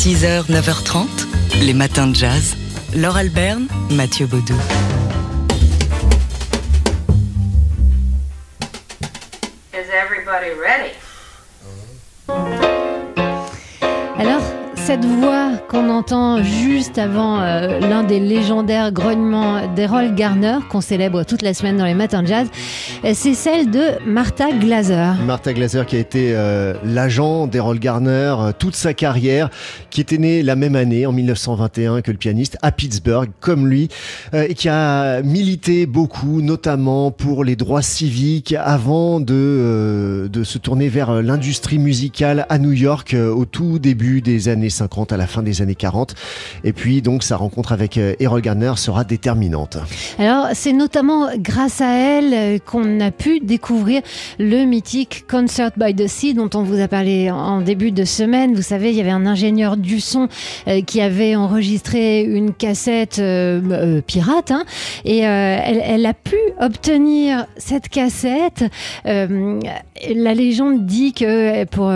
6h, 9h30, les matins de jazz. Laure Alberne, Mathieu Baudou. Is everybody ready? Cette voix qu'on entend juste avant euh, l'un des légendaires grognements d'Errol Garner, qu'on célèbre toute la semaine dans les matins de jazz, euh, c'est celle de Martha Glaser. Martha Glaser qui a été euh, l'agent d'Errol Garner toute sa carrière, qui était né la même année, en 1921, que le pianiste, à Pittsburgh, comme lui, et qui a milité beaucoup, notamment pour les droits civiques, avant de, de se tourner vers l'industrie musicale à New York au tout début des années 50, à la fin des années 40. Et puis donc sa rencontre avec euh, Errol Garner sera déterminante. Alors, c'est notamment grâce à elle euh, qu'on a pu découvrir le mythique Concert by the Sea dont on vous a parlé en début de semaine. Vous savez, il y avait un ingénieur du son euh, qui avait enregistré une cassette pirate hein, et elle, a pu obtenir cette cassette. La légende dit que pour,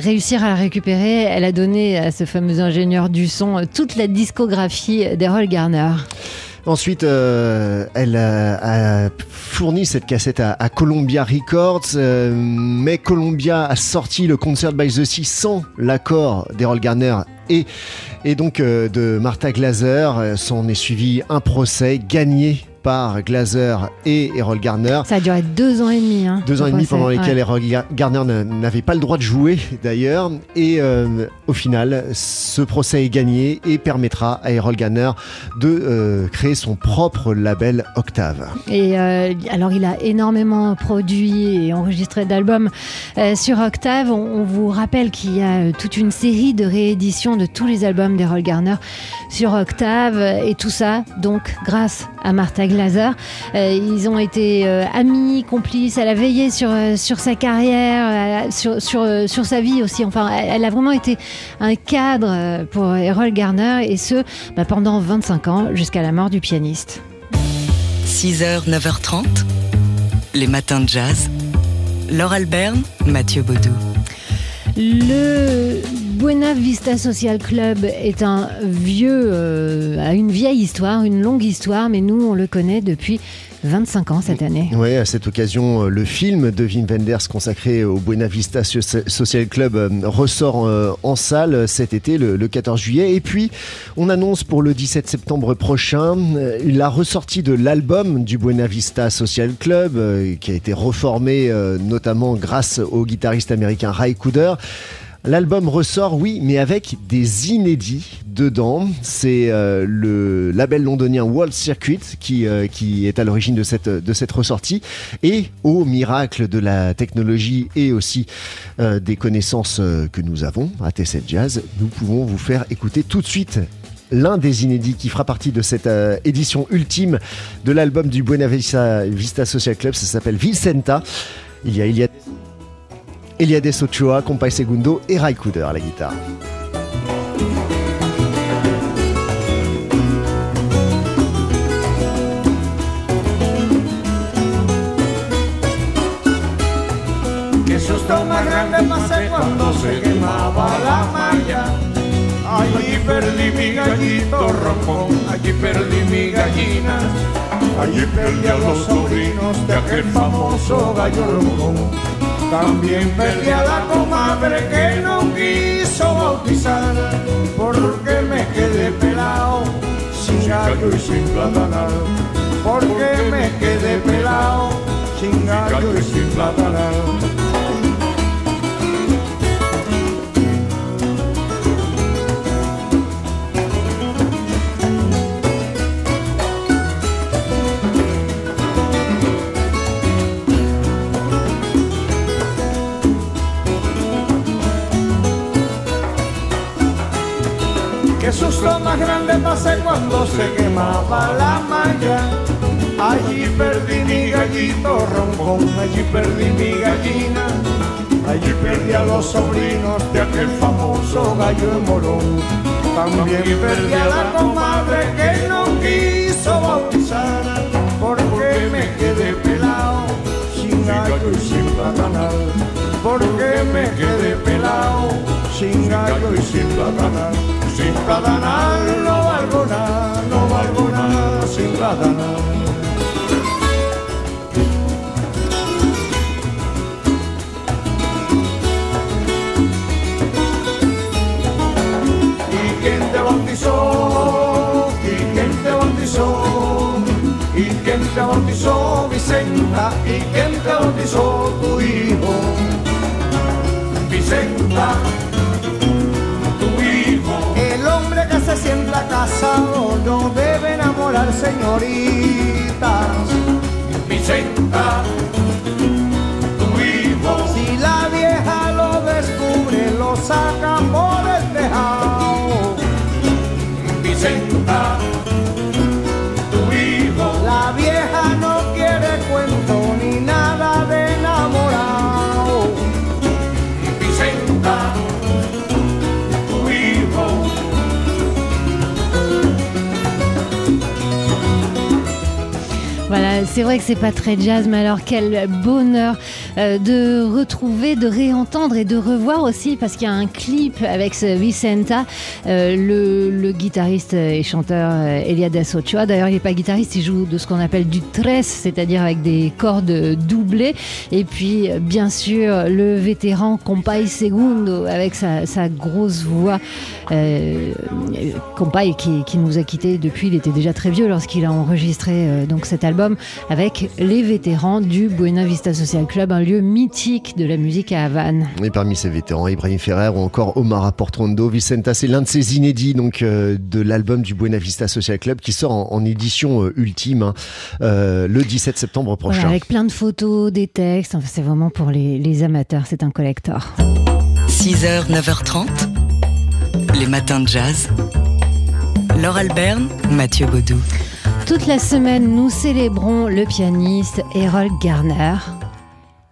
réussir à la récupérer, elle a donné à ce fameux ingénieur du son toute la discographie d'Errol Garner. Ensuite, euh, elle a, fourni cette cassette à, Columbia Records, euh, mais Columbia a sorti le Concert by the Sea sans l'accord d'Errol Garner et, donc euh, de Martha Glaser. S'en est suivi un procès gagné par Glaser et Errol Garner. Ça a duré deux ans et demi. Hein, Deux ans et demi pendant lesquels Ouais. Errol Ga- Garner n'a- n'avait pas le droit de jouer d'ailleurs. Et euh, au final, ce procès est gagné et permettra à Errol Garner de euh, créer son propre label Octave. Et euh, alors, il a énormément produit et enregistré d'albums euh, sur Octave. On, vous rappelle qu'il y a toute une série de rééditions de tous les albums d'Errol Garner sur Octave. Et tout ça, donc, grâce à Martha Glaser. Ils ont été amis, complices. Elle a veillé sur, sur sa carrière, sur, sur, sa vie aussi. Enfin, elle a vraiment été un cadre euh, pour Errol Garner. Et ce, bah, pendant 25 ans, jusqu'à la mort du pianiste. 6h, 9h30, les matins de jazz. Laure Alberne, Mathieu Baudou. Le Buena Vista Social Club est un vieux, euh, a une vieille histoire, une longue histoire, mais nous on le connaît depuis 25 ans cette année. Ouais, à cette occasion, euh, le film de Wim Wenders consacré au Buena Vista So- Social Club euh, ressort euh, en salle cet été, le, le 14 juillet. Et puis, on annonce pour le 17 septembre prochain la ressortie de l'album du Buena Vista Social Club, qui a été reformé notamment grâce au guitariste américain Ray Cooder. L'album ressort, oui, mais avec des inédits dedans. C'est euh, le label londonien World Circuit qui, euh, qui est à l'origine de cette, ressortie. Et au miracle de la technologie et aussi euh, des connaissances que nous avons à T7 Jazz, nous pouvons vous faire écouter tout de suite l'un des inédits qui fera partie de cette édition ultime de l'album du Buena Vista, Social Club. Ça s'appelle Vicenta. Il Eliades Ochoa, Compay Segundo et Ray Cooder à la guitare. Qué susto más grande pasé cuando se quemaba la malla. Allí perdí mi gallito rojo, allí perdí mi gallina. Allí perdí a los sobrinos de aquel famoso gallo rojo. También perdí a la comadre que no quiso bautizar, porque me quedé pelado, sin gallo y sin platanal. Porque me quedé pelado, sin gallo y sin platanal. Más grande pasé cuando se quemaba la malla. Allí perdí mi gallito roncón, allí perdí mi gallina. Allí perdí a los sobrinos de aquel famoso gallo de morón. También perdí a la comadre que no quiso bautizar, porque me quedé pelado, sin gallo y sin platanal. Porque me quedé pelado, sin gallo y sin platanar, sin platanar no valgo nada, no valgo nada sin platanar. ¿Y quién te bautizó? ¿Y quién te bautizó? ¿Y quién te bautizó, Vicenta? ¿Y quién te bautizó tu hijo? Vicenta, tu hijo. El hombre que se sienta casado no debe enamorar señoritas. Vicenta, tu hijo. Si la vieja lo descubre, lo saca por el tejado. Vicenta, c'est vrai que c'est pas très jazz, mais alors quel bonheur de retrouver, de réentendre et de revoir aussi, parce qu'il y a un clip avec ce Vicenta, euh, le, guitariste et chanteur euh, Eliades Ochoa. D'ailleurs, il n'est pas guitariste, il joue de ce qu'on appelle du tres, c'est-à-dire avec des cordes doublées. Et puis, euh, bien sûr, le vétéran Compay Segundo avec sa, grosse voix. Euh, Compay qui, nous a quittés depuis, il était déjà très vieux lorsqu'il a enregistré euh, donc cet album avec les vétérans du Buena Vista Social Club, lieu mythique de la musique à Havane. Et parmi ces vétérans, Ibrahim Ferrer ou encore Omar Portondo, Vicenta, c'est l'un de ces inédits donc euh, de l'album du Buena Vista Social Club qui sort en, en édition euh, ultime hein, euh, le 17 septembre prochain. Voilà, avec plein de photos, des textes, enfin, c'est vraiment pour les, les amateurs, c'est un collector. 6h, 9h30, les matins de jazz. Laure Alberne, Mathieu Baudou. Toute la semaine, nous célébrons le pianiste Errol Garner.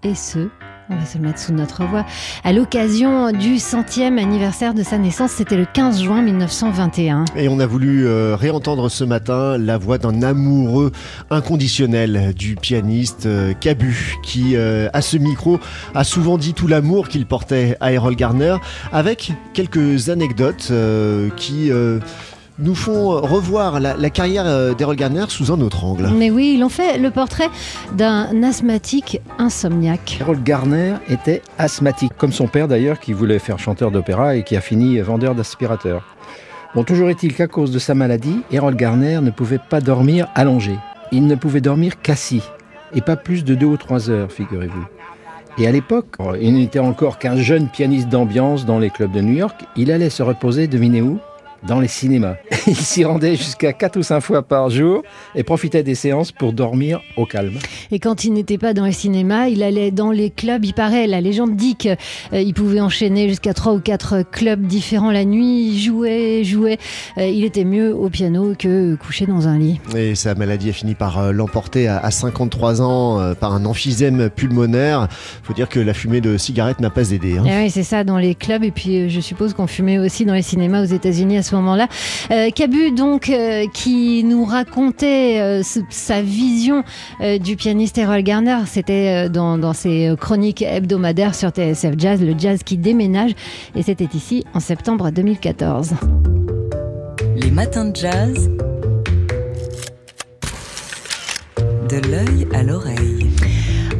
Et ce, on va se le mettre sous notre voix, à l'occasion du centième anniversaire de sa naissance, c'était le 15 juin 1921. Et on a voulu euh, réentendre ce matin la voix d'un amoureux inconditionnel du pianiste euh, Cabu, qui euh, à ce micro a souvent dit tout l'amour qu'il portait à Errol Garner, avec quelques anecdotes qui nous font revoir la, la carrière euh, d'Errol Garner sous un autre angle. Mais oui, ils ont fait le portrait d'un asthmatique insomniaque. Harold Garner était asthmatique, comme son père d'ailleurs, qui voulait faire chanteur d'opéra et qui a fini vendeur d'aspirateurs. Bon, toujours est-il qu'à cause de sa maladie, Harold Garner ne pouvait pas dormir allongé. Il ne pouvait dormir qu'assis, et pas plus de deux ou trois heures, figurez-vous. Et à l'époque, il n'était encore qu'un jeune pianiste d'ambiance dans les clubs de New York. Il allait se reposer, devinez où? Dans les cinémas. Il s'y rendait jusqu'à 4 ou 5 fois par jour et profitait des séances pour dormir au calme. Et quand il n'était pas dans les cinémas, il allait dans les clubs. Il paraît, la légende dit qu'il pouvait enchaîner jusqu'à 3 ou 4 clubs différents la nuit. Il jouait, jouait. Euh, il était mieux au piano que couché dans un lit. Et sa maladie a fini par euh, l'emporter à, à 53 ans euh, par un emphysème pulmonaire. faut dire que la fumée de cigarette n'a pas aidé. hein. Et oui, c'est ça, dans les clubs. Et puis, euh, je suppose qu'on fumait aussi dans les cinémas aux États-Unis à ce moment-là. Euh, Cabu, donc, euh, qui nous racontait euh, sa vision du pianiste Errol Garner. C'était dans ses chroniques hebdomadaires sur TSF Jazz, le jazz qui déménage. Et c'était ici en septembre 2014. Les matins de jazz. De l'œil à l'oreille.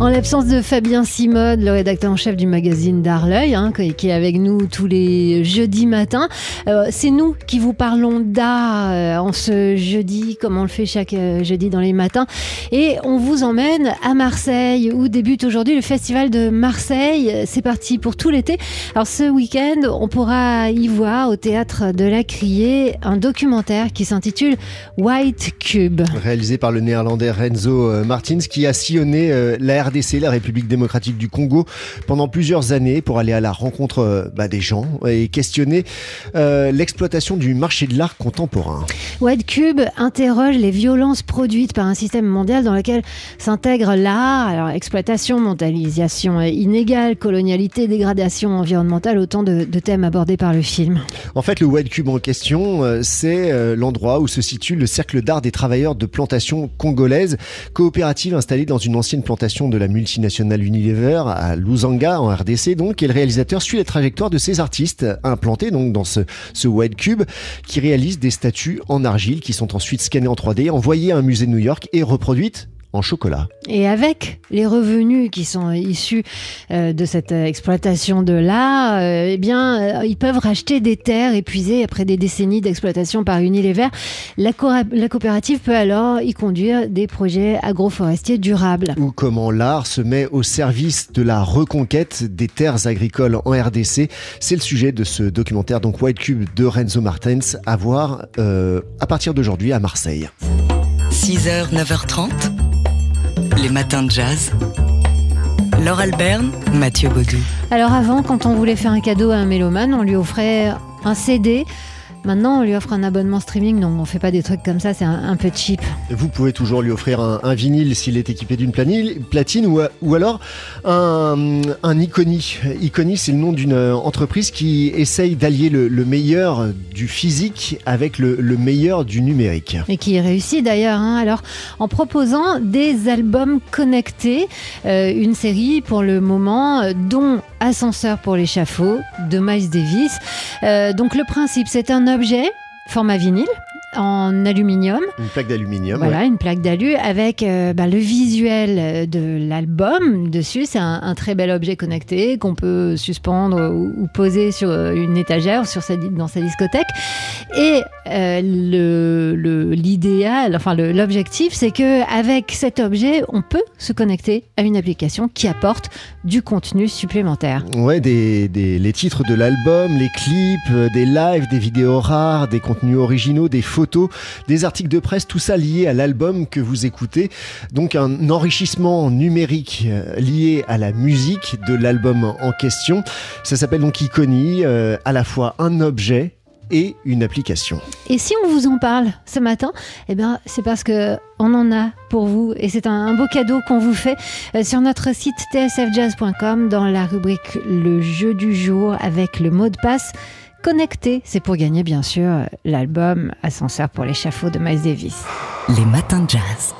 En l'absence de Fabien Simode, le rédacteur en chef du magazine D'Arleuil, hein, qui est avec nous tous les jeudis matins, euh, c'est nous qui vous parlons d'art euh, en ce jeudi, comme on le fait chaque euh, jeudi dans les matins. Et on vous emmène à Marseille, où débute aujourd'hui le festival de Marseille. C'est parti pour tout l'été. Alors ce week-end, on pourra y voir au théâtre de la Criée un documentaire qui s'intitule White Cube. réalisé par le néerlandais Renzo Martins qui a sillonné la RDC, la République démocratique du Congo, pendant plusieurs années pour aller à la rencontre euh, bah, des gens et questionner euh, l'exploitation du marché de l'art contemporain. White Cube interroge les violences produites par un système mondial dans lequel s'intègre l'art, alors exploitation, mondialisation inégale, colonialité, dégradation environnementale, autant de, de thèmes abordés par le film. En fait, le White Cube en question, euh, c'est euh, l'endroit où se situe le cercle d'art des travailleurs de plantation congolaise, coopérative installée dans une ancienne plantation de la multinationale Unilever à Lusanga en RDC donc et le réalisateur suit la trajectoire de ces artistes implantés donc dans ce, ce White Cube qui réalise des statues en argile qui sont ensuite scannées en 3D, envoyées à un musée de New York et reproduites en chocolat. Et avec les revenus qui sont issus euh, de cette euh, exploitation de là, euh, eh bien, euh, ils peuvent racheter des terres épuisées après des décennies d'exploitation par Unilever. La, cora- la coopérative peut alors y conduire des projets agroforestiers durables. Ou comment l'art se met au service de la reconquête des terres agricoles en RDC. C'est le sujet de ce documentaire donc White Cube de Renzo Martens à voir euh, à partir d'aujourd'hui à Marseille. 6h, 9h30, les matins de jazz. Laure Alberne, Mathieu Baudou. Alors avant, quand on voulait faire un cadeau à un mélomane, on lui offrait un CD. Maintenant, on lui offre un abonnement streaming. Non, on fait pas des trucs comme ça, c'est un, un peu cheap. Vous pouvez toujours lui offrir un, un vinyle s'il est équipé d'une platine ou, ou alors un, un Iconi. Iconi, c'est le nom d'une euh, entreprise qui essaye d'allier le, le meilleur du physique avec le, le meilleur du numérique. Et qui réussit d'ailleurs. hein. Alors, en proposant des albums connectés, euh, une série pour le moment, euh, dont Ascenseur pour l'échafaud de Miles Davis. Euh, donc, le principe, c'est un objet, format vinyle, en aluminium. Une plaque d'aluminium. Voilà, une plaque d'alu avec euh, bah, le visuel euh, de l'album dessus. C'est un, un très bel objet connecté qu'on peut suspendre ou, ou poser sur euh, une étagère sur sa, dans sa discothèque. Et euh, le- le- l'idéal, enfin l'objectif, c'est que avec cet objet, on peut se connecter à une application qui apporte du contenu supplémentaire. Ouais, des, des- les titres de l'album, les clips, des lives, des vidéos rares, des contenus originaux, des photos, des articles de presse, tout ça lié à l'album que vous écoutez. Donc un enrichissement numérique euh, lié à la musique de l'album en question. Ça s'appelle donc Iconi, euh, à la fois un objet et une application. Et si on vous en parle ce matin, eh bien, c'est parce que on en a pour vous et c'est un, un beau cadeau qu'on vous fait euh, sur notre site tsfjazz.com dans la rubrique Le jeu du jour avec le mot de passe connecté. C'est pour gagner bien sûr l'album Ascenseur pour l'échafaud de Miles Davis. Les matins de jazz.